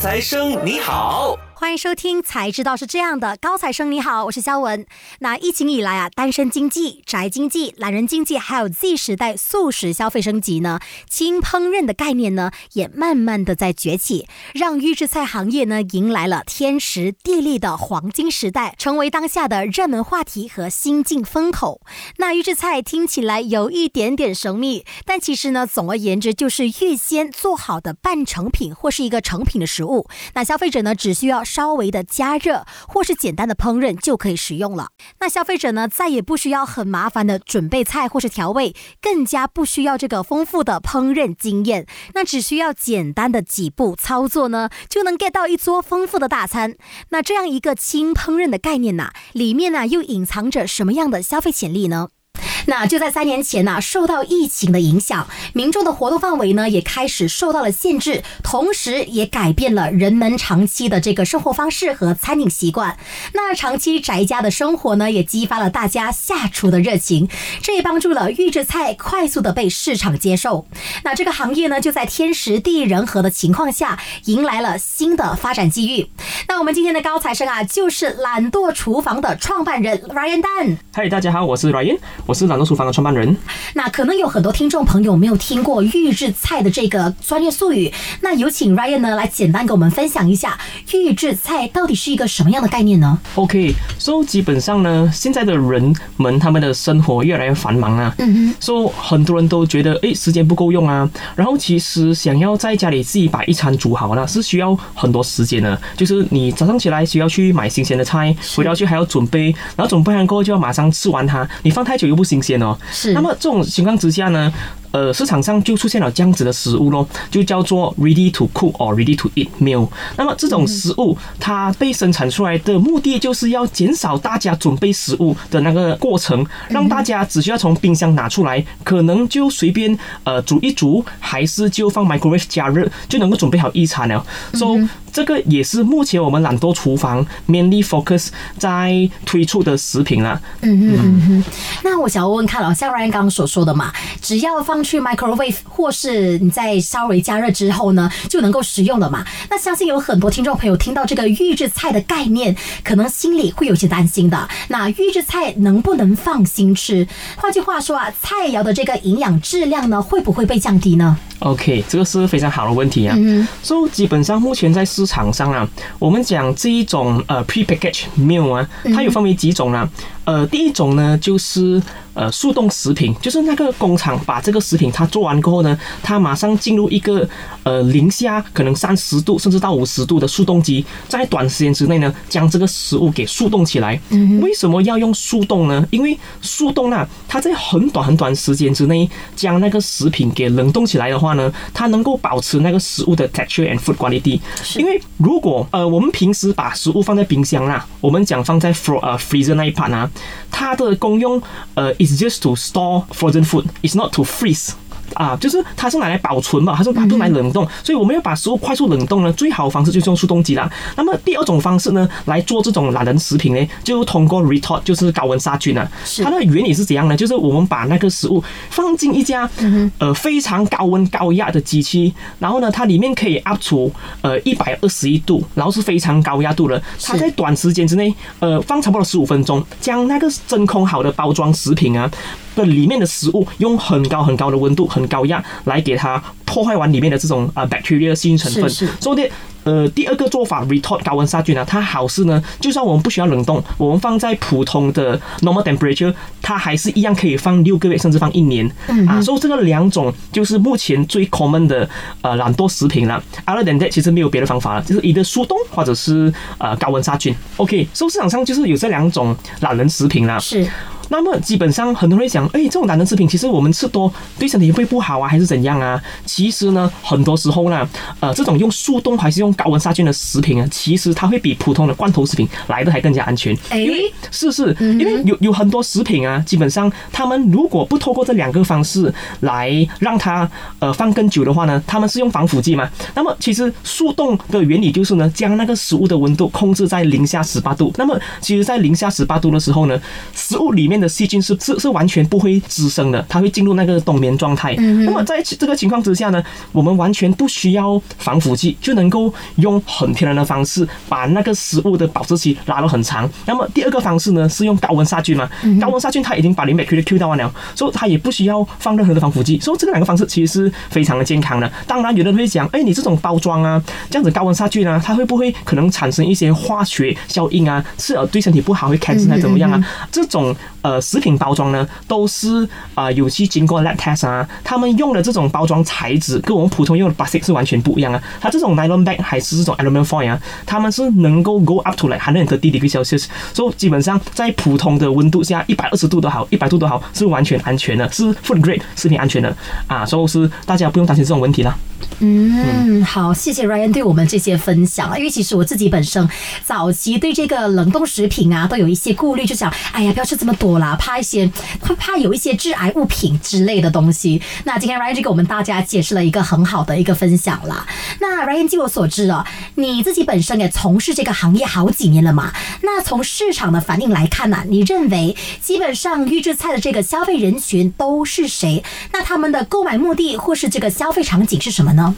财生你好。欢迎收听，才知道是这样的。高材生你好，我是肖文。那疫情以来啊，单身经济、宅经济、懒人经济，还有 Z 时代素食消费升级呢，轻烹饪的概念呢，也慢慢的在崛起，让预制菜行业呢，迎来了天时地利的黄金时代，成为当下的热门话题和新晋风口。那预制菜听起来有一点点神秘，但其实呢，总而言之就是预先做好的半成品或是一个成品的食物。那消费者呢，只需要。稍微的加热或是简单的烹饪就可以食用了。那消费者呢，再也不需要很麻烦的准备菜或是调味，更加不需要这个丰富的烹饪经验。那只需要简单的几步操作呢，就能 get 到一桌丰富的大餐。那这样一个轻烹饪的概念呐，里面呢又隐藏着什么样的消费潜力呢？那就在三年前呢，受到疫情的影响，民众的活动范围呢也开始受到了限制，同时也改变了人们长期的这个生活方式和餐饮习惯。那长期宅家的生活呢，也激发了大家下厨的热情，这也帮助了预制菜快速的被市场接受。那这个行业呢，就在天时地利人和的情况下，迎来了新的发展机遇。那我们今天的高材生啊，就是懒惰厨房的创办人 Ryan Dan。嗨，大家好，我是 Ryan，我是懒惰厨房的创办人。那可能有很多听众朋友没有听过预制菜的这个专业术语，那有请 Ryan 呢来简单给我们分享一下预制菜到底是一个什么样的概念呢？OK，so 基本上呢，现在的人们他们的生活越来越繁忙啊，嗯哼，so 很多人都觉得诶时间不够用啊，然后其实想要在家里自己把一餐煮好呢，是需要很多时间的，就是你早上起来需要去买新鲜的菜，回到去还要准备，然后准备完过后就要马上吃完它，你放太久又不新鲜哦。是。那么这种情况之下呢？呃，市场上就出现了这样子的食物咯，就叫做 ready to cook or ready to eat meal。那么这种食物它被生产出来的目的就是要减少大家准备食物的那个过程，让大家只需要从冰箱拿出来，可能就随便呃煮一煮，还是就放 microwave 加热就能够准备好一餐了。So 这个也是目前我们懒惰厨房 mainly focus 在推出的食品啦。嗯嗯嗯嗯。那我想要问看了，像 Ryan 刚刚所说的嘛，只要放去 microwave 或是你在稍微加热之后呢，就能够食用了嘛？那相信有很多听众朋友听到这个预制菜的概念，可能心里会有些担心的。那预制菜能不能放心吃？换句话说啊，菜肴的这个营养质量呢，会不会被降低呢？OK，这个是非常好的问题啊。嗯。所以基本上目前在市场上啊，我们讲这一种呃 pre-packaged meal 啊，它有分为几种呢？呃，第一种呢就是呃速冻食品，就是那个工厂把这个食品它做完过后呢，它马上进入一个呃零下可能三十度甚至到五十度的速冻机，在短时间之内呢将这个食物给速冻起来。为什么要用速冻呢？因为速冻呢，它在很短很短时间之内将那个食品给冷冻起来的话呢，它能够保持那个食物的 texture and food quality。因为如果呃我们平时把食物放在冰箱啦，我们讲放在 fro 呃 freezer 那一 part 啊。它的功用，呃，is just to store frozen food，is not to freeze。 啊，就是它是拿来保存嘛，它是它不来冷冻，所以我们要把食物快速冷冻呢，最好的方式就是用速冻机啦。那么第二种方式呢，来做这种懒人食品呢，就通过 retort，就是高温杀菌啊。它的原理是怎样呢？就是我们把那个食物放进一家呃非常高温高压的机器，然后呢，它里面可以 up to 呃一百二十一度，然后是非常高压度的。它在短时间之内，呃，放差不多十五分钟，将那个真空好的包装食品啊。的里面的食物用很高很高的温度、很高压来给它破坏完里面的这种啊 bacteria 细菌成分。所以的呃第二个做法 retort 高温杀菌呢，它好是呢，就算我们不需要冷冻，我们放在普通的 normal temperature，它还是一样可以放六个月甚至放一年。啊，所以这个两种就是目前最 common 的呃懒惰食品了。Other than that，其实没有别的方法了，就是一个速冻或者是呃高温杀菌。OK，所以市场上就是有这两种懒人食品了。是。那么基本上很多人会想，哎，这种懒人食品其实我们吃多对身体会不好啊，还是怎样啊？其实呢，很多时候呢，呃，这种用速冻还是用高温杀菌的食品啊，其实它会比普通的罐头食品来的还更加安全。哎，是是，因为有有很多食品啊，基本上他们如果不透过这两个方式来让它呃放更久的话呢，他们是用防腐剂嘛。那么其实速冻的原理就是呢，将那个食物的温度控制在零下十八度。那么其实，在零下十八度的时候呢，食物里面面的细菌是是是完全不会滋生的，它会进入那个冬眠状态。那么在这个情况之下呢，我们完全不需要防腐剂，就能够用很天然的方式把那个食物的保质期拉到很长。那么第二个方式呢，是用高温杀菌嘛？高温杀菌它已经把里面 Q 的 Q 到完了，所以它也不需要放任何的防腐剂。所以这个两个方式其实是非常的健康的。当然，有的人会讲，哎，你这种包装啊，这样子高温杀菌啊，它会不会可能产生一些化学效应啊？是呃对身体不好，会开始还怎么样啊？这种呃呃食品包装呢，都是啊有去经过 lab test 啊，他们用的这种包装材质跟我们普通用的 plastic 是完全不一样啊。它这种 nylon bag 还是这种 aluminum foil 啊，他们是能够 go up to like hundred degree Celsius，所以基本上在普通的温度下，一百二十度都好，一百度都好，是完全安全的，是 food grade 食品安全的啊，所以是大家不用担心这种问题了。嗯，好，谢谢 Ryan 对我们这些分享啊因为其实我自己本身早期对这个冷冻食品啊都有一些顾虑，就想，哎呀，不要吃这么多啦，怕一些，会怕有一些致癌物品之类的东西。那今天 Ryan 就给我们大家解释了一个很好的一个分享啦。那 Ryan 据我所知哦，你自己本身也从事这个行业好几年了嘛。那从市场的反应来看呢，你认为基本上预制菜的这个消费人群都是谁？那他们的购买目的或是这个消费场景是什么呢？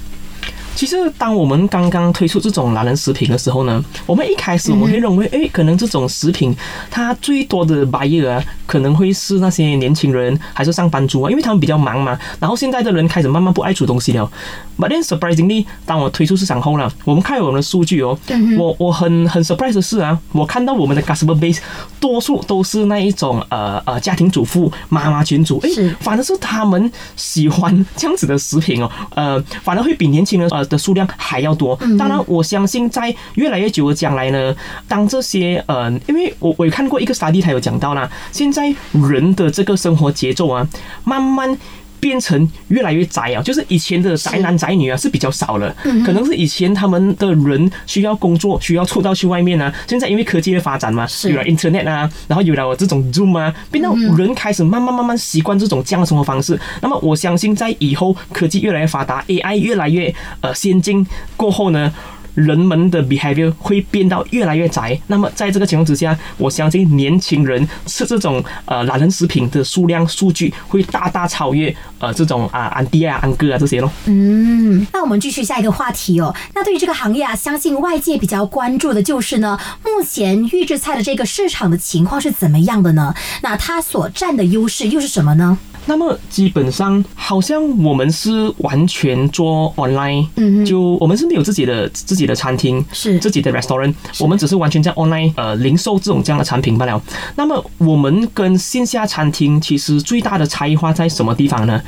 其实，当我们刚刚推出这种懒人食品的时候呢，我们一开始我们会认为，哎，可能这种食品它最多的 buyer 啊，可能会是那些年轻人还是上班族啊，因为他们比较忙嘛。然后现在的人开始慢慢不爱煮东西了。But then surprisingly，当我推出市场后呢，我们看我们的数据哦，我我很很 surprise 的是啊，我看到我们的 customer base 多数都是那一种呃呃家庭主妇、妈妈群主，哎，反而是他们喜欢这样子的食品哦，呃，反而会比年轻人呃。的数量还要多，当然我相信在越来越久的将来呢，当这些呃，因为我我有看过一个 study，他有讲到啦，现在人的这个生活节奏啊，慢慢。变成越来越宅啊，就是以前的宅男宅女啊是比较少了，可能是以前他们的人需要工作，需要出到去外面啊。现在因为科技的发展嘛，有了 Internet 啊，然后有了这种 Zoom 啊，变到人开始慢慢慢慢习惯这种这样的生活方式。那么我相信在以后科技越来越发达，AI 越来越呃先进过后呢。人们的 behavior 会变到越来越窄，那么在这个情况之下，我相信年轻人吃这种呃懒人食品的数量数据会大大超越呃这种啊安迪啊安哥啊这些咯。嗯，那我们继续下一个话题哦。那对于这个行业啊，相信外界比较关注的就是呢，目前预制菜的这个市场的情况是怎么样的呢？那它所占的优势又是什么呢？那么基本上好像我们是完全做 online，嗯，就我们是没有自己的自己的餐厅，是自己的 restaurant，我们只是完全在 online 呃零售这种这样的产品罢了。那么我们跟线下餐厅其实最大的差异化在什么地方呢？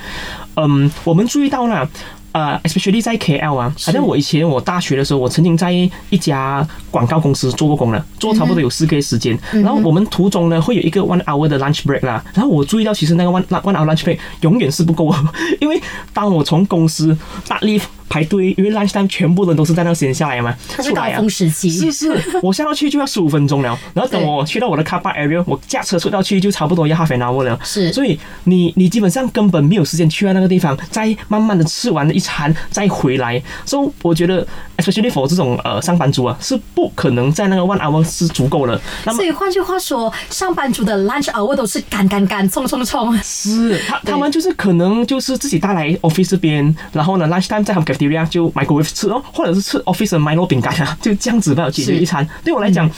嗯，我们注意到了。呃，especially 在 KL 啊，反正我以前我大学的时候，我曾经在一家广告公司做过工了，做差不多有四个月时间。然后我们途中呢会有一个 one hour 的 lunch break 啦。然后我注意到，其实那个 one one hour lunch break 永远是不够，因为当我从公司大 leave。排队，因为 lunch time 全部人都是在那时间下来嘛，是高峰时期。是是，我下到去就要十五分钟了，然后等我去到我的 car park area，我驾车出到去就差不多要 half an hour 了。是，所以你你基本上根本没有时间去到那个地方，再慢慢的吃完一餐再回来。所以我觉得，especially for 这种呃上班族啊，是不可能在那个 one hour 是足够的。那么，所以换句话说，上班族的 lunch hour 都是赶赶赶、冲冲冲。是，他他们就是可能就是自己带来 office 这边，然后呢 lunch time 在他们 cafeteria 就 microwave。吃哦，或者是吃 office 的 Milo 饼干啊，就这样子吧，解决一餐。对我来讲，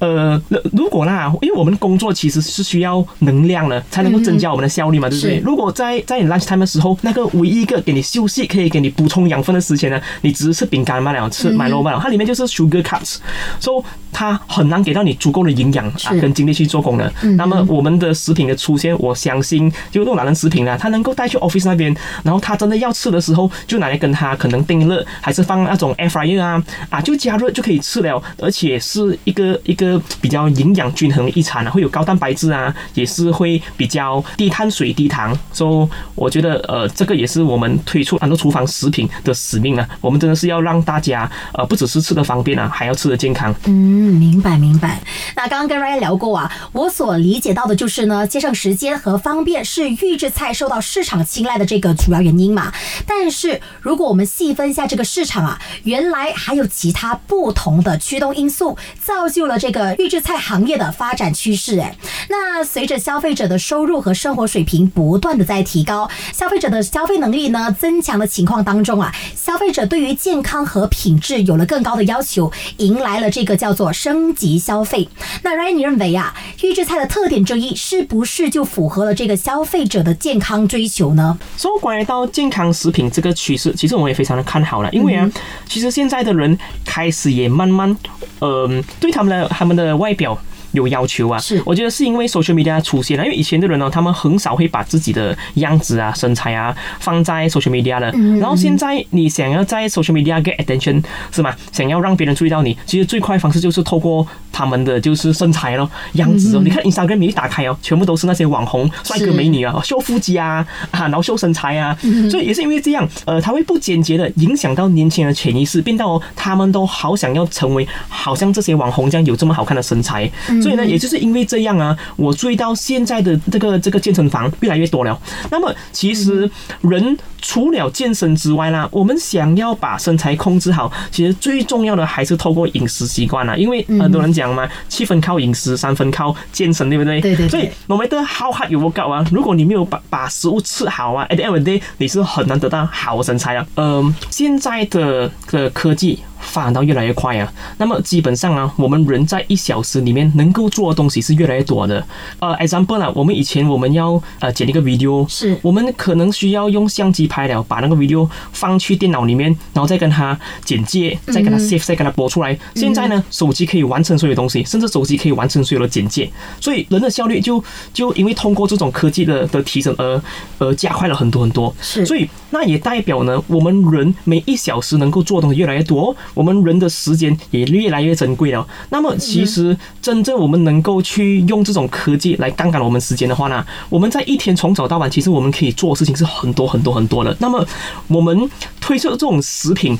呃，如果啦，因为我们工作其实是需要能量的，才能够增加我们的效率嘛，对不对？如果在在你 lunch time 的时候，那个唯一一个给你休息、可以给你补充养分的时间呢，你只是吃饼干罢了，吃 Milo 罢了，它里面就是 sugar cuts，所以它很难给到你足够的营养啊跟精力去做功能。那么我们的食品的出现，我相信就这种懒人食品呢，它能够带去 office 那边，然后他真的要吃的时候，就拿来跟他可能定热还。是放那种 air fryer 啊啊，就加热就可以吃了，而且是一个一个比较营养均衡的一餐啊，会有高蛋白质啊，也是会比较低碳水低糖，所以我觉得呃，这个也是我们推出很多厨房食品的使命啊，我们真的是要让大家呃，不只是吃的方便啊，还要吃的健康。嗯，明白明白。那刚刚跟 Ryan 聊过啊，我所理解到的就是呢，节省时间和方便是预制菜受到市场青睐的这个主要原因嘛。但是如果我们细分一下这个市场啊，原来还有其他不同的驱动因素，造就了这个预制菜行业的发展趋势。哎，那随着消费者的收入和生活水平不断的在提高，消费者的消费能力呢增强的情况当中啊，消费者对于健康和品质有了更高的要求，迎来了这个叫做升级消费。那 Ryan，你认为啊，预制菜的特点之一是不是就符合了这个消费者的健康追求呢？说关于到健康食品这个趋势，其实我也非常的看好了，因为啊，其实现在的人开始也慢慢，嗯，对他们的他们的外表。有要求啊，是，我觉得是因为 social media 出现了，因为以前的人呢，他们很少会把自己的样子啊、身材啊放在 social media 的，然后现在你想要在 social media get attention 是吗？想要让别人注意到你，其实最快方式就是透过他们的就是身材咯、样子哦。你看 Instagram 你一打开哦，全部都是那些网红帅哥美女啊，秀腹肌啊啊，然后秀身材啊，所以也是因为这样，呃，他会不间接的影响到年轻人的潜意识，变到他们都好想要成为好像这些网红这样有这么好看的身材。所以呢，也就是因为这样啊，我注意到现在的这个这个健身房越来越多了。那么，其实人除了健身之外啦，我们想要把身材控制好，其实最重要的还是透过饮食习惯啦。因为很多人讲嘛，七分靠饮食，三分靠健身，对不对？对对。所以我们的好汉有我高啊，如果你没有把把食物吃好啊，at the end of the day，你是很难得到好身材啊。嗯，现在的的科技。发展到越来越快啊，那么基本上啊，我们人在一小时里面能够做的东西是越来越多的。呃，example 啊，我们以前我们要呃剪一个 video，是我们可能需要用相机拍了，把那个 video 放去电脑里面，然后再跟它简介，再跟它 save，再跟它播出来。现在呢，手机可以完成所有东西，甚至手机可以完成所有的简介，所以人的效率就就因为通过这种科技的的提升而而加快了很多很多。是，所以那也代表呢，我们人每一小时能够做的东西越来越多。我们人的时间也越来越珍贵了。那么，其实真正我们能够去用这种科技来杠杆我们时间的话呢，我们在一天从早到晚，其实我们可以做的事情是很多很多很多那么，我们推测这种食品。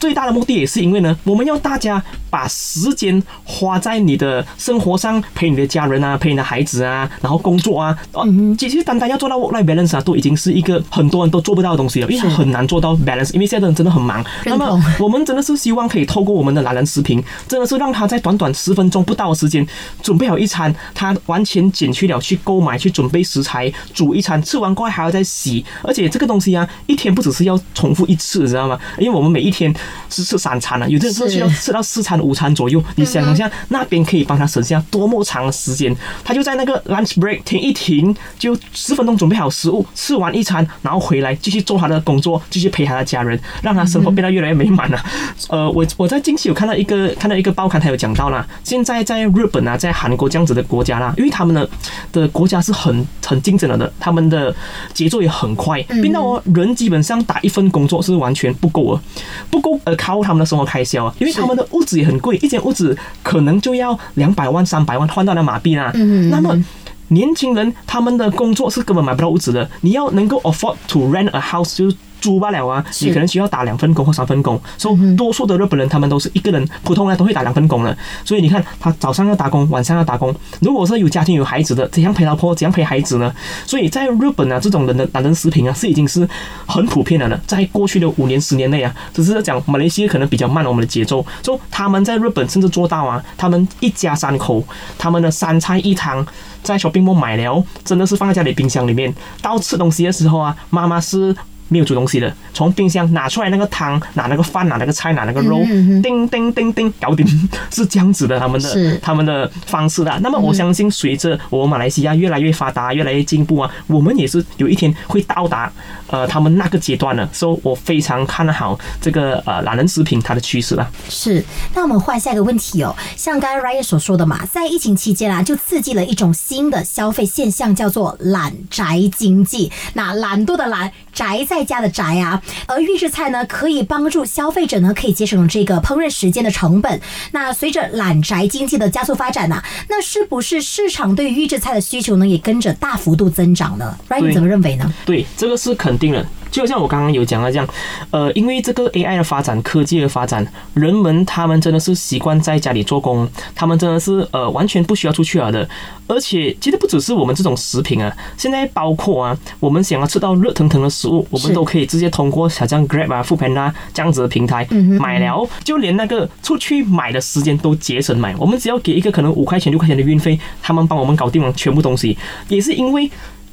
最大的目的也是因为呢，我们要大家把时间花在你的生活上，陪你的家人啊，陪你的孩子啊，然后工作啊，啊，其实单单要做到 work life balance 啊，都已经是一个很多人都做不到的东西了，因为很难做到 balance，因为现在的人真的很忙。那么我们真的是希望可以透过我们的懒人视频，真的是让他在短短十分钟不到的时间准备好一餐，他完全减去了去购买、去准备食材、煮一餐，吃完过后还要再洗，而且这个东西啊，一天不只是要重复一次，知道吗？因为我们每一天。是吃三餐了，有的人是需要吃到四餐、午餐左右。你想一下，那边可以帮他省下多么长的时间？他就在那个 lunch break 停一停，就十分钟准备好食物，吃完一餐，然后回来继续做他的工作，继续陪他的家人，让他生活变得越来越美满了。呃，我我在近期有看到一个看到一个报刊，他有讲到啦，现在在日本啊，在韩国这样子的国家啦，因为他们的的国家是很很竞争了的，他们的节奏也很快，变到哦，人基本上打一份工作是完全不够啊，不够呃靠。他们的生活开销啊，因为他们的屋子也很贵，一间屋子可能就要两百万、三百万换到那马币啦。那么年轻人他们的工作是根本买不到屋子的，你要能够 afford to rent a house 就。租罢了啊！你可能需要打两份工或三份工，所以多数的日本人他们都是一个人，普通人都会打两份工了。所以你看，他早上要打工，晚上要打工。如果是有家庭有孩子的，怎样陪老婆，怎样陪孩子呢？所以在日本啊，这种人的懒人食品啊，是已经是很普遍的了。在过去的五年、十年内啊，只是讲马来西亚可能比较慢我们的节奏，就他们在日本甚至做到啊，他们一家三口，他们的三菜一汤在小冰 l 买了，真的是放在家里冰箱里面，到吃东西的时候啊，妈妈是。没有煮东西的，从冰箱拿出来那个汤，拿那个饭，拿那个菜，拿那个肉，叮叮叮叮，搞定，是这样子的，他们的他们的方式的。那么我相信，随着我们马来西亚越来越发达，越来越进步啊，我们也是有一天会到达呃他们那个阶段的。所以我非常看好这个呃懒人食品它的趋势了。是，那我们换下一个问题哦，像刚才 Ryan 所说的嘛，在疫情期间啊，就刺激了一种新的消费现象，叫做懒宅经济。那懒惰的懒。宅在家的宅啊，而预制菜呢，可以帮助消费者呢，可以节省这个烹饪时间的成本。那随着懒宅经济的加速发展呢，那是不是市场对预制菜的需求呢，也跟着大幅度增长呢？Ryan 怎么认为呢？对，这个是肯定的。就像我刚刚有讲到这样，呃，因为这个 AI 的发展，科技的发展，人们他们真的是习惯在家里做工，他们真的是呃完全不需要出去了的。而且其实不只是我们这种食品啊，现在包括啊，我们想要吃到热腾腾的食物，我们都可以直接通过小像 Grab 啊、富 p a n d a 这样子的平台买了，就连那个出去买的时间都节省买。我们只要给一个可能五块钱、六块钱的运费，他们帮我们搞定了全部东西，也是因为。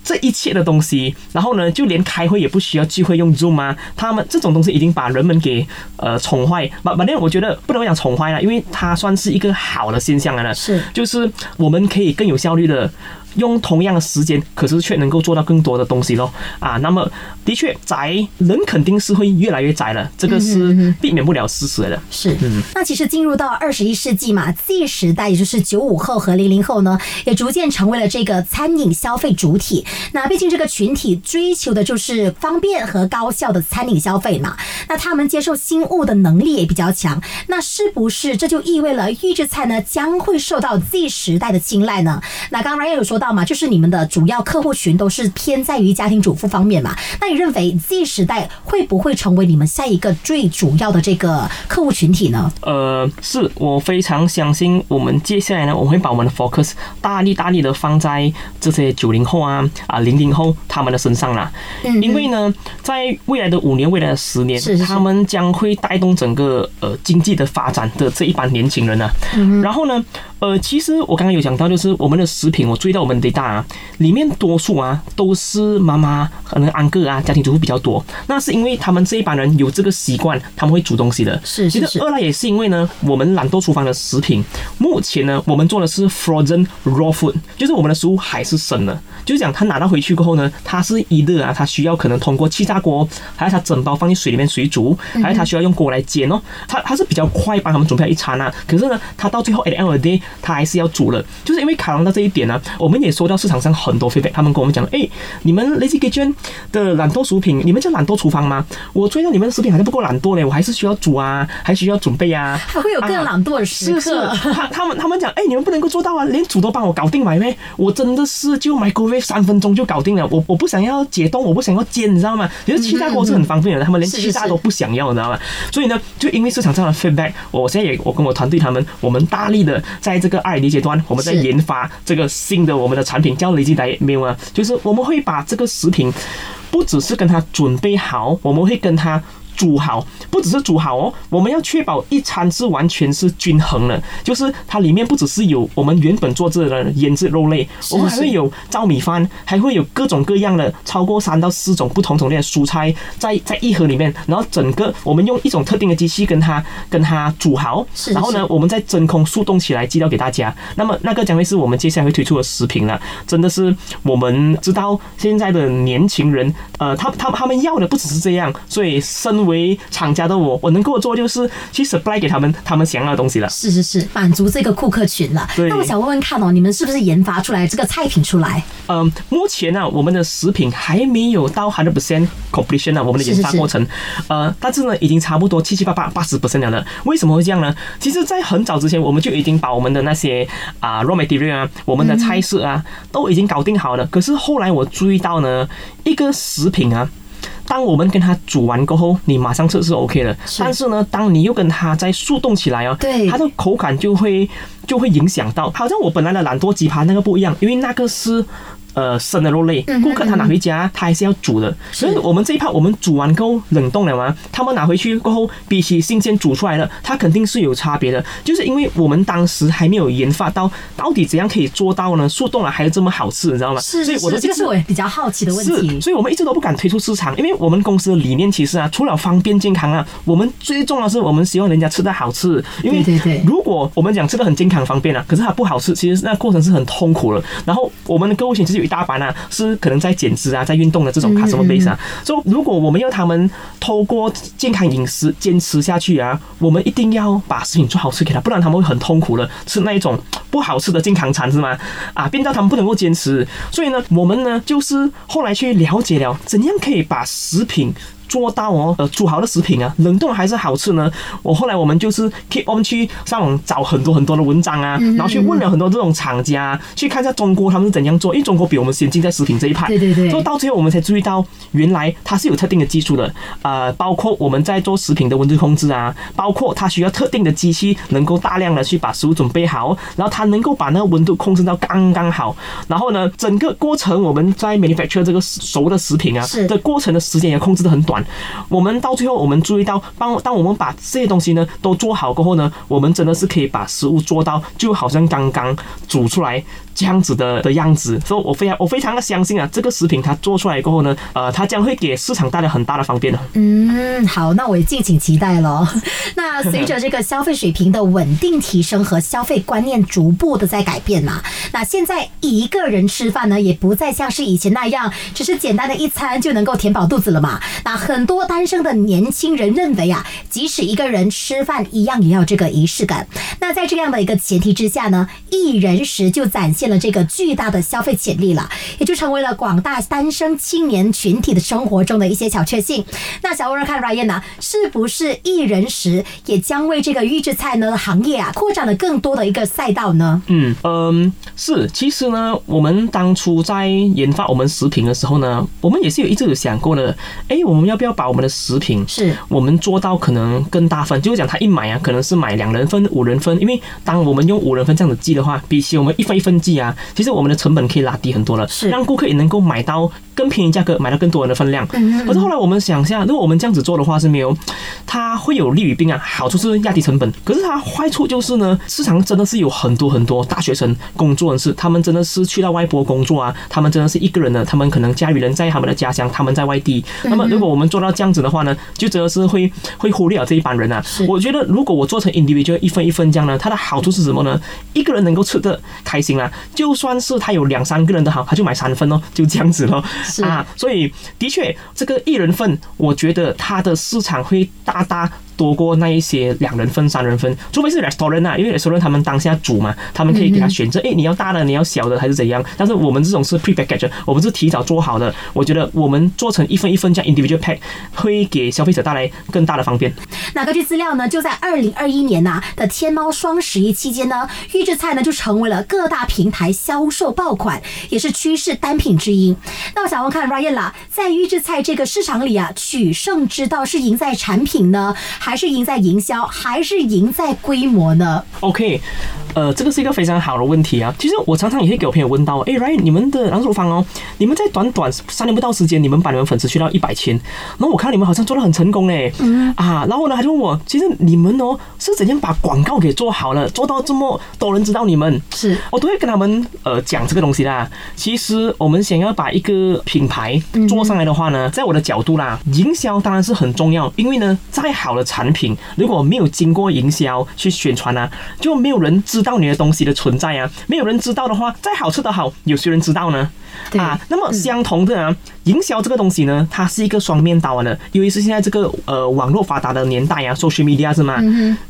这一切的东西，然后呢，就连开会也不需要聚会用 Zoom 啊。他们这种东西已经把人们给呃宠坏。把把那我觉得不能讲宠坏了，因为它算是一个好的现象了。是，就是我们可以更有效率的。用同样的时间，可是却能够做到更多的东西咯啊！那么的确宅人肯定是会越来越宅了，这个是避免不了事实的。是，嗯，那其实进入到二十一世纪嘛，Z 时代，也就是九五后和零零后呢，也逐渐成为了这个餐饮消费主体。那毕竟这个群体追求的就是方便和高效的餐饮消费嘛，那他们接受新物的能力也比较强。那是不是这就意味了预制菜呢将会受到 Z 时代的青睐呢？那刚刚也有说到。嘛，就是你们的主要客户群都是偏在于家庭主妇方面嘛？那你认为 Z 时代会不会成为你们下一个最主要的这个客户群体呢？呃，是我非常相信，我们接下来呢，我会把我们的 focus 大力大力的放在这些九零后啊啊零零后他们的身上啦。嗯，因为呢，在未来的五年、未来的十年，他们将会带动整个呃经济的发展的这一帮年轻人呢。嗯，然后呢，呃，其实我刚刚有讲到，就是我们的食品，我注意到我们。得大啊，里面多数啊都是妈妈可能安个啊，家庭主妇比较多。那是因为他们这一帮人有这个习惯，他们会煮东西的。是，其实二来也是因为呢，我们懒惰厨房的食品，目前呢，我们做的是 frozen raw food，就是我们的食物还是生的。就是讲他拿到回去过后呢，他是一热啊，他需要可能通过气炸锅，还有他整包放进水里面水煮，还有他需要用锅来煎哦。他他是比较快帮他们准备一餐啊。可是呢，他到最后 at the end of the day，他还是要煮了。就是因为考量到这一点呢，我们也。收到市场上很多 feedback，他们跟我们讲，哎，你们 Lazy Kitchen 的懒惰食品，你们叫懒惰厨房吗？我追到你们的食品好像不够懒惰嘞，我还是需要煮啊，还需要准备啊，还会有更懒惰的时刻。是是，他他们他们讲，哎，你们不能够做到啊，连煮都帮我搞定买呗，我真的是就 microwave 三分钟就搞定了，我我不想要解冻，我不想要煎，你知道吗？其实气炸锅是很方便的，他们连气炸都不想要，你知道吗？所以呢，就因为市场上的 feedback，我现在也我跟我团队他们，我们大力的在这个 R&D 阶段，我们在研发这个新的我们的产品，叫没有啊，就是我们会把这个食品，不只是跟他准备好，我们会跟他。煮好不只是煮好哦，我们要确保一餐是完全是均衡的，就是它里面不只是有我们原本做这的腌制肉类，我们还会有糙米饭，还会有各种各样的超过三到四种不同种类的蔬菜在在一盒里面，然后整个我们用一种特定的机器跟它跟它煮好，然后呢，我们再真空速冻起来寄到给大家。那么那个将会是我们接下来会推出的食品了，真的是我们知道现在的年轻人，呃，他他他们要的不只是这样，所以身为厂家的我，我能够做就是去 supply 给他们他们想要的东西了。是是是，满足这个顾客群了。对。那我想问问看哦，你们是不是研发出来这个菜品出来？嗯，目前呢，我们的食品还没有到 hundred percent completion 呢，我们的研发过程。呃，但是呢，已经差不多七七八八八十 percent 了。为什么会这样呢？其实，在很早之前，我们就已经把我们的那些啊 raw material 啊，我们的菜式啊，都已经搞定好了。可是后来我注意到呢，一个食品啊。当我们跟它煮完过后，你马上吃是 OK 的。但是呢，当你又跟它再速冻起来哦，对，它的口感就会就会影响到。好像我本来的懒惰鸡扒那个不一样，因为那个是。呃，生的肉类，顾客他拿回家，他还是要煮的。所以，我们这一泡我们煮完过后冷冻了嘛，他们拿回去过后，比起新鲜煮出来的，它肯定是有差别的。就是因为我们当时还没有研发到到底怎样可以做到呢？速冻了还是这么好吃，你知道吗？是，所以我的这个是我比较好奇的问题。所以我们一直都不敢推出市场，因为我们公司的理念其实啊，除了方便健康啊，我们最重要的是我们希望人家吃的好吃。因为对对，如果我们讲吃的很健康方便啊，可是它不好吃，其实那过程是很痛苦的。然后我们的购物群其实有一大半啊，是。可能在减脂啊，在运动的这种 customer base 啊，说如果我们要他们透过健康饮食坚持下去啊，我们一定要把食品做好吃给他，不然他们会很痛苦的，吃那一种不不好吃的健康餐是吗？啊，变到他们不能够坚持，所以呢，我们呢就是后来去了解了怎样可以把食品。做到哦，呃，煮好的食品啊，冷冻还是好吃呢？我后来我们就是 keep on 去上网找很多很多的文章啊，然后去问了很多这种厂家，去看一下中国他们是怎样做，因为中国比我们先进在食品这一派。对对对。做到最后我们才注意到，原来它是有特定的技术的，呃，包括我们在做食品的温度控制啊，包括它需要特定的机器能够大量的去把食物准备好，然后它能够把那个温度控制到刚刚好，然后呢，整个过程我们在 manufacture 这个熟的食品啊，的过程的时间也控制的很短。我们到最后，我们注意到，帮当我们把这些东西呢都做好过后呢，我们真的是可以把食物做到就好像刚刚煮出来。这样子的的样子，所以我非常我非常的相信啊，这个食品它做出来过后呢，呃，它将会给市场带来很大的方便的。嗯，好，那我也敬请期待喽。那随着这个消费水平的稳定提升和消费观念逐步的在改变嘛，那现在一个人吃饭呢，也不再像是以前那样，只是简单的一餐就能够填饱肚子了嘛。那很多单身的年轻人认为啊，即使一个人吃饭一样也要这个仪式感。那在这样的一个前提之下呢，一人食就展现。了这个巨大的消费潜力了，也就成为了广大单身青年群体的生活中的一些小确幸。那小温看 Ryan 呢，是不是一人食也将为这个预制菜呢行业啊扩展了更多的一个赛道呢？嗯嗯，是。其实呢，我们当初在研发我们食品的时候呢，我们也是有一直有想过的。哎，我们要不要把我们的食品是我们做到可能更大份？就是讲他一买啊，可能是买两人份、五人份，因为当我们用五人份这样子记的话，比起我们一份一份计。啊，其实我们的成本可以拉低很多了，是让顾客也能够买到更便宜价格，买到更多人的分量。可是后来我们想一下，如果我们这样子做的话是没有，它会有利于弊啊。好处是压低成本，可是它坏处就是呢，市场真的是有很多很多大学生、工作人士，他们真的是去到外国工作啊，他们真的是一个人的，他们可能家里人在他们的家乡，他们在外地。那么如果我们做到这样子的话呢，就真的是会会忽略了这一帮人啊。我觉得如果我做成 individual 一分一分这样呢，它的好处是什么呢？一个人能够吃的开心啊。就算是他有两三个人的好，他就买三份哦，就这样子咯。啊。所以的确，这个一人份，我觉得它的市场会大大。多过那一些两人份、三人份，除非是 restaurant 啊，因为 restaurant 他们当下煮嘛，他们可以给他选择，哎，你要大的，你要小的，还是怎样？但是我们这种是 pre-package，我们是提早做好的。我觉得我们做成一份一份这样 individual pack，会给消费者带来更大的方便。那根据资料呢，就在二零二一年呐的天猫双十一期间呢，预制菜呢就成为了各大平台销售爆款，也是趋势单品之一。那我想问看 Ryan 啦，在预制菜这个市场里啊，取胜之道是赢在产品呢？还是赢在营销，还是赢在规模呢？OK，呃，这个是一个非常好的问题啊。其实我常常也会给我朋友问到，哎，Ryan，你们的狼鼠方哦，你们在短短三年不到时间，你们把你们粉丝去到一百千，然后我看你们好像做的很成功嘞，嗯啊，然后呢，他就问我，其实你们哦是怎样把广告给做好了，做到这么多人知道你们？是我都会跟他们呃讲这个东西啦。其实我们想要把一个品牌做上来的话呢，在我的角度啦，营销当然是很重要，因为呢，再好的产品如果没有经过营销去宣传啊，就没有人知道你的东西的存在啊。没有人知道的话，再好吃的好，有些人知道呢？啊，那么相同的啊，营销这个东西呢，它是一个双面刀的，尤其是现在这个呃网络发达的年代啊，social media 是吗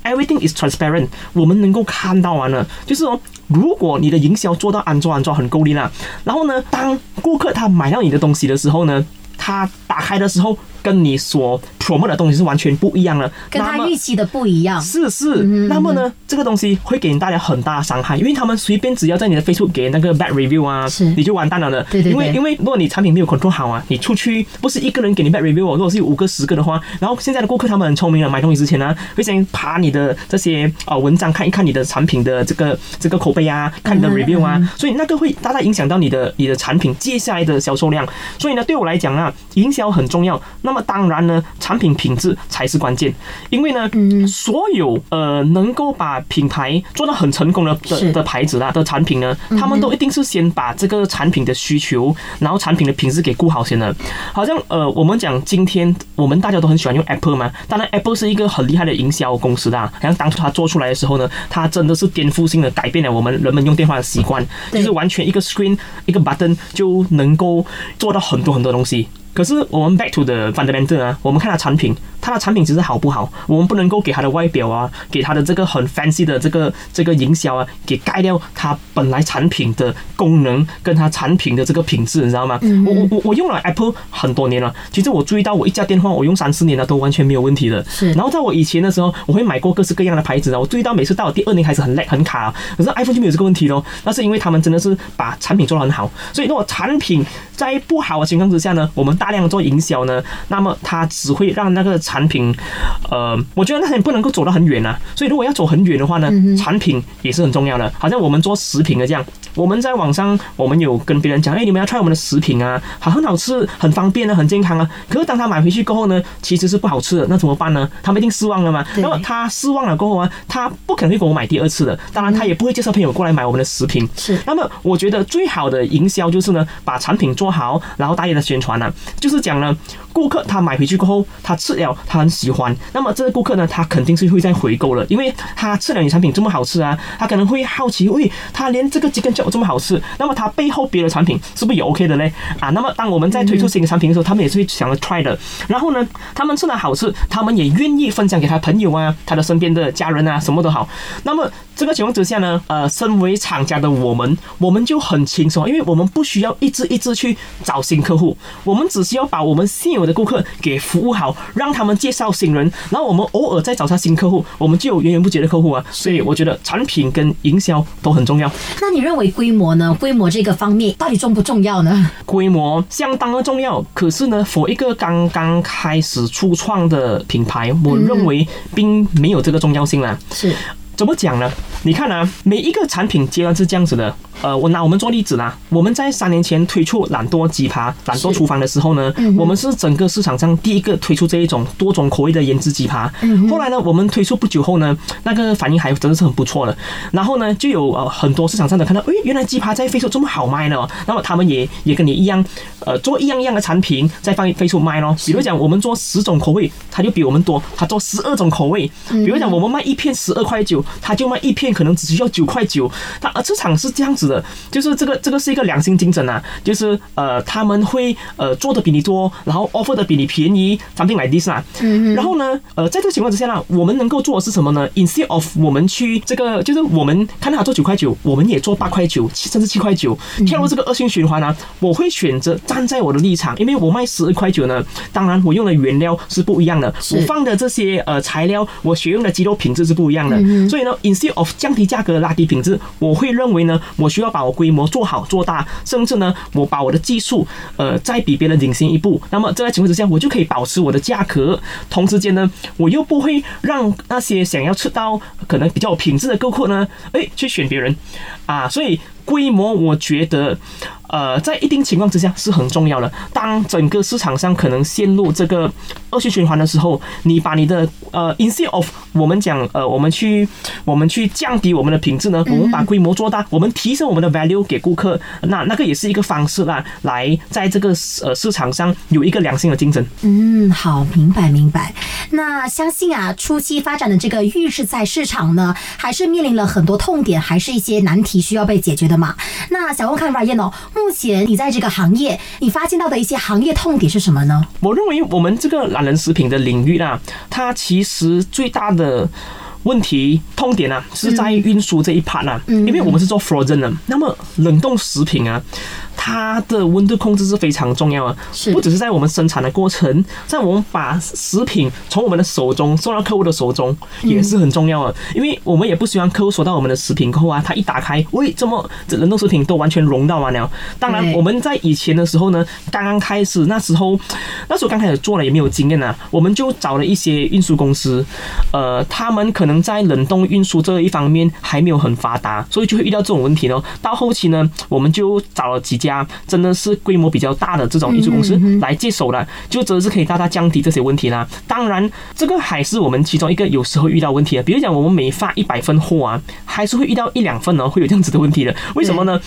？Everything is transparent，我们能够看到啊了，就是说，如果你的营销做到安装安装很够力了，然后呢，当顾客他买到你的东西的时候呢，他打开的时候。跟你所 promote 的东西是完全不一样的，跟他预期的不一样。是是，那么呢，这个东西会给你带来很大的伤害，因为他们随便只要在你的 Facebook 给那个 bad review 啊，是你就完蛋了的。对对对。因为因为如果你产品没有 control 好啊，你出去不是一个人给你 bad review，如果是有五个十个的话，然后现在的顾客他们很聪明了，买东西之前呢，会先爬你的这些啊文章看一看你的产品的这个这个口碑啊，看你的 review 啊，所以那个会大大影响到你的你的产品接下来的销售量。所以呢，对我来讲啊，营销很重要。那么当然呢。产品品质才是关键，因为呢，所有呃能够把品牌做到很成功的的的牌子啦的产品呢，他们都一定是先把这个产品的需求，然后产品的品质给顾好先的。好像呃，我们讲今天我们大家都很喜欢用 Apple 嘛，当然 Apple 是一个很厉害的营销公司啦。好像当初它做出来的时候呢，它真的是颠覆性的改变了我们人们用电话的习惯，就是完全一个 screen 一个 button 就能够做到很多很多东西。可是我们 back to the fundamental 啊，我们看它产品，它的产品其实好不好，我们不能够给它的外表啊，给它的这个很 fancy 的这个这个营销啊，给盖掉它本来产品的功能跟它产品的这个品质，你知道吗？我我我我用了 Apple 很多年了，其实我注意到我一家电话我用三四年了都完全没有问题的。是。然后在我以前的时候，我会买过各式各样的牌子啊，我注意到每次到第二年开始很累很卡，可是 iPhone 就没有这个问题咯。那是因为他们真的是把产品做得很好，所以如果产品在不好的情况之下呢，我们大量做营销呢，那么它只会让那个产品，呃，我觉得那也不能够走得很远啊。所以如果要走很远的话呢，产品也是很重要的。好像我们做食品的这样，我们在网上我们有跟别人讲，哎，你们要 try 我们的食品啊，好很好吃，很方便啊，很健康啊。可是当他买回去过后呢，其实是不好吃的，那怎么办呢？他们一定失望了嘛。那么他失望了过后啊，他不可能会给我买第二次的。当然，他也不会介绍朋友过来买我们的食品。是。那么我觉得最好的营销就是呢，把产品做好，然后大力的宣传呢，就是讲呢，顾客他买回去过后，他吃了，他很喜欢，那么这个顾客呢，他肯定是会再回购了，因为他吃了你产品这么好吃啊，他可能会好奇，喂，他连这个鸡根饺这么好吃，那么他背后别的产品是不是也 OK 的嘞？啊，那么当我们在推出新的产品的时候，他们也是会想要 try 的。然后呢，他们吃了好吃，他们也愿意分享给他朋友啊，他的身边的家人啊，什么都好。那么这个情况之下呢，呃，身为厂家的我们，我们就很轻松，因为我们不需要一直一直去找新客户，我们只需要把我们现有的顾客给服务好，让他们介绍新人，然后我们偶尔再找下新客户，我们就有源源不绝的客户啊。所以我觉得产品跟营销都很重要。那你认为规模呢？规模这个方面到底重不重要呢？规模相当的重要，可是呢，for 一个刚刚开始初创的品牌，我认为并没有这个重要性啦。是。怎么讲呢？你看啊，每一个产品阶段是这样子的。呃，我拿我们做例子啦，我们在三年前推出懒惰鸡扒、懒惰厨房的时候呢，我们是整个市场上第一个推出这一种多种口味的腌制鸡扒。后来呢，我们推出不久后呢，那个反应还真的是很不错的。然后呢，就有呃很多市场上的看到，哎，原来鸡扒在飞速这么好卖呢。那么他们也也跟你一样，呃，做一样一样的产品在放飞速卖咯。比如讲，我们做十种口味，他就比我们多，他做十二种口味。比如讲，我们卖一片十二块九。他就卖一片，可能只需要九块九。他而市场是这样子的，就是这个这个是一个良心竞争啊，就是呃他们会呃做的比你多，然后 offer 的比你便宜，产品来 this 啊。嗯然后呢，呃在这个情况之下呢，我们能够做的是什么呢？Instead of 我们去这个，就是我们看到他做九块九，我们也做八块九，甚至七块九，跳入这个恶性循环呢？我会选择站在我的立场，因为我卖十二块九呢，当然我用的原料是不一样的，我放的这些呃材料，我选用的鸡肉品质是不一样的，所以。所以呢 Instead of 降低价格拉低品质，我会认为呢，我需要把我规模做好做大，甚至呢，我把我的技术呃再比别人领先一步。那么这个情况之下，我就可以保持我的价格，同时间呢，我又不会让那些想要吃到可能比较有品质的顾客呢，哎，去选别人啊。所以规模，我觉得。呃，在一定情况之下是很重要的。当整个市场上可能陷入这个恶性循环的时候，你把你的呃，instead of 我们讲呃，我们去我们去降低我们的品质呢，我们把规模做大，我们提升我们的 value 给顾客，那那个也是一个方式啦，来在这个呃市场上有一个良性的竞争。嗯，好，明白明白。那相信啊，初期发展的这个预制菜市场呢，还是面临了很多痛点，还是一些难题需要被解决的嘛？那想问看 Ryan 哦。目前你在这个行业，你发现到的一些行业痛点是什么呢？我认为我们这个懒人食品的领域啊，它其实最大的问题痛点呢，是在运输这一 part 啊，因为我们是做 frozen 的，那么冷冻食品啊。它的温度控制是非常重要的，不只是在我们生产的过程，在我们把食品从我们的手中送到客户的手中也是很重要的，因为我们也不希望客户收到我们的食品后啊，他一打开，喂，这么这冷冻食品都完全融到完了。当然，我们在以前的时候呢，刚刚开始那时候，那时候刚开始做了也没有经验啊，我们就找了一些运输公司，呃，他们可能在冷冻运输这一方面还没有很发达，所以就会遇到这种问题咯。到后期呢，我们就找了几家。家真的是规模比较大的这种运输公司来接手了，就真的是可以大大降低这些问题啦。当然，这个还是我们其中一个有时候遇到问题的。比如讲，我们每发一百份货啊，还是会遇到一两份呢，会有这样子的问题的。为什么呢？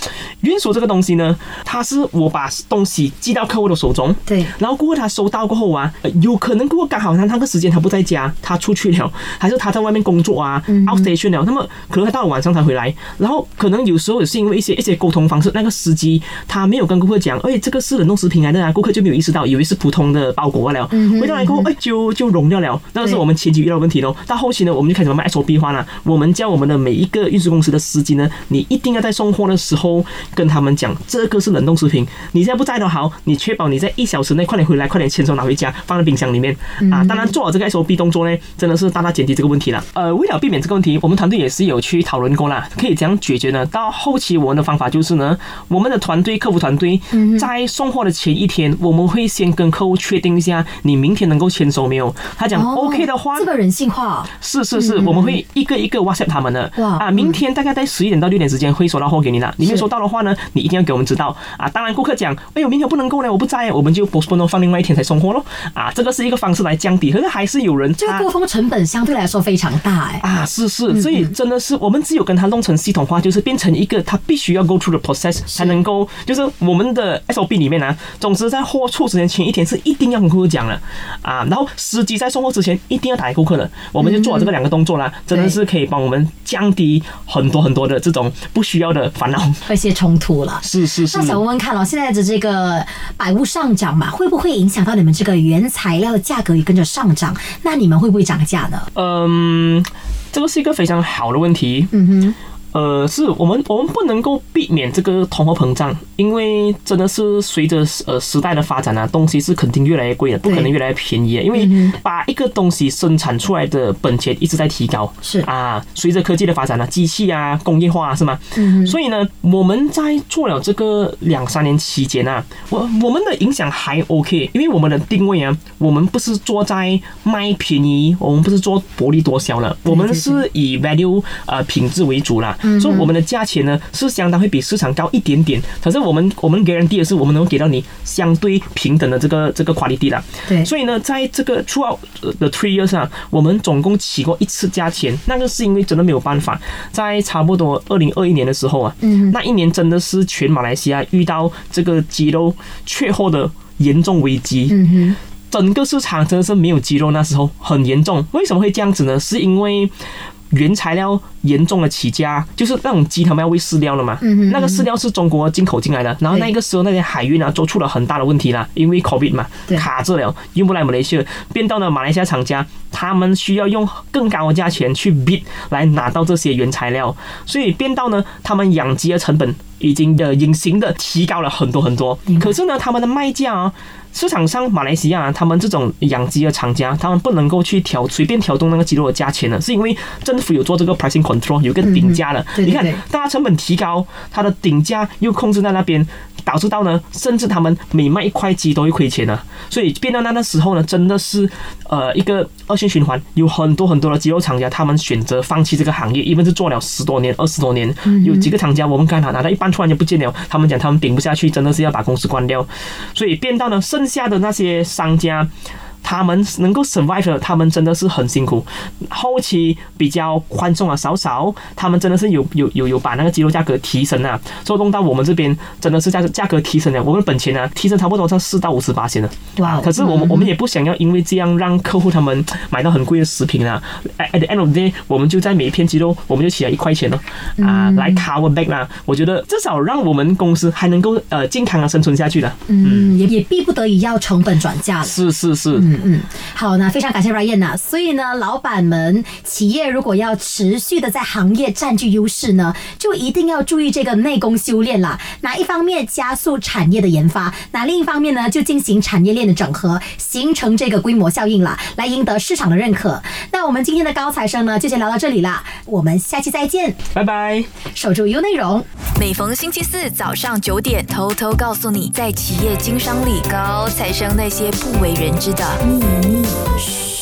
运输这个东西呢，它是我把东西寄到客户的手中，对，然后顾客他收到过后啊，有可能顾客刚好他那个时间他不在家，他出去了，还是他在外面工作啊，out station 了，那么可能他到了晚上才回来，然后可能有时候也是因为一些一些沟通方式，那个司机。他没有跟顾客讲，哎，这个是冷冻食品来的啊，顾客就没有意识到，以为是普通的包裹了。回到来过后，哎，就就融掉了。那个是我们前期遇到问题喽。到后期呢，我们就开始慢慢 SOP 化了。我们叫我们的每一个运输公司的司机呢，你一定要在送货的时候跟他们讲，这个是冷冻食品。你现在不在的好，你确保你在一小时内快点回来，快点签收拿回家，放在冰箱里面啊。当然做好这个 SOP 动作呢，真的是大大减低这个问题了。呃，为了避免这个问题，我们团队也是有去讨论过啦，可以怎样解决呢？到后期我们的方法就是呢，我们的团队客服团队在送货的前一天，我们会先跟客户确定一下，你明天能够签收没有？他讲 OK 的话，这个人性化，是是是，我们会一个一个 WhatsApp 他们的啊，明天大概在十一点到六点之间会收到货给你的。你没收到的话呢，你一定要给我们知道啊。当然，顾客讲，哎呦，明天不能够呢，我不在，我们就 postpone 放另外一天才送货喽。啊，这个是一个方式来降低，可是还是有人这个沟通成本相对来说非常大哎。啊，是是，所以真的是我们只有跟他弄成系统化，就是变成一个他必须要 go through the process 才能够，就是我们的 SOP 里面呢，总之在货出之前前一天是一定要跟顾客讲了啊，然后司机在送货之前一定要打给顾客的，我们就做了这个两个动作啦，真的是可以帮我们降低很多很多的这种不需要的烦恼，一些冲突了。是是是。那想问问看了，现在的这个百物上涨嘛，会不会影响到你们这个原材料的价格也跟着上涨？那你们会不会涨价呢？嗯，这个是一个非常好的问题。嗯哼。呃，是我们我们不能够避免这个通货膨胀，因为真的是随着呃时代的发展啊，东西是肯定越来越贵的，不可能越来越便宜。因为把一个东西生产出来的本钱一直在提高，是啊，随着科技的发展呢，机器啊，工业化是吗？嗯。所以呢，我们在做了这个两三年期间啊，我我们的影响还 OK，因为我们的定位啊，我们不是做在卖便宜，我们不是做薄利多销了，我们是以 value 呃品质为主啦。所以我们的价钱呢是相当会比市场高一点点，可是我们我们给人 e 的是我们能够给到你相对平等的这个这个 quality 啦。对，所以呢，在这个 throughout the three years 上，我们总共起过一次价钱，那个是因为真的没有办法，在差不多二零二一年的时候啊，嗯，那一年真的是全马来西亚遇到这个鸡肉缺货的严重危机，嗯哼，整个市场真的是没有鸡肉，那时候很严重。为什么会这样子呢？是因为原材料严重的起价，就是那种鸡他们要喂饲料了嘛，那个饲料是中国进口进来的，然后那个时候那些海运啊，都出了很大的问题啦，因为 COVID 嘛，卡住了，运不来马来西亚，变到了马来西亚厂家，他们需要用更高的价钱去 bid 来拿到这些原材料，所以变到呢，他们养鸡的成本已经的隐形的提高了很多很多，可是呢，他们的卖价啊。市场上，马来西亚他们这种养鸡的厂家，他们不能够去调随便调动那个鸡肉的价钱的，是因为政府有做这个 pricing control，有个顶价的。你看，大家成本提高，它的顶价又控制在那边。导致到呢，甚至他们每卖一块鸡都会亏钱呢，所以变到那个时候呢，真的是呃一个恶性循环，有很多很多的鸡肉厂家，他们选择放弃这个行业，因为是做了十多年、二十多年，有几个厂家我们刚好拿到一半，突然间不见了，他们讲他们顶不下去，真的是要把公司关掉，所以变到呢，剩下的那些商家。他们能够 survive，他们真的是很辛苦。后期比较宽松啊，少少，他们真的是有有有有把那个鸡肉价格提升啊，做动到我们这边真的是价价格提升了，我们本钱呢提升差不多在四到五十八千了。哇！可是我们我们也不想要因为这样让客户他们买到很贵的食品啊。At the end of the day，我们就在每一片鸡肉我们就起来一块钱了啊，来 cover back 啦。我觉得至少让我们公司还能够呃健康的生存下去的。嗯，也也逼不得已要成本转嫁了。是是是。嗯嗯，好，那非常感谢 Ryan 呐。所以呢，老板们，企业如果要持续的在行业占据优势呢，就一定要注意这个内功修炼啦。哪一方面加速产业的研发，那另一方面呢，就进行产业链的整合，形成这个规模效应啦，来赢得市场的认可。那我们今天的高材生呢，就先聊到这里啦，我们下期再见，拜拜。守住 U 内容，每逢星期四早上九点，偷偷告诉你，在企业经商里，高材生那些不为人知的。秘密。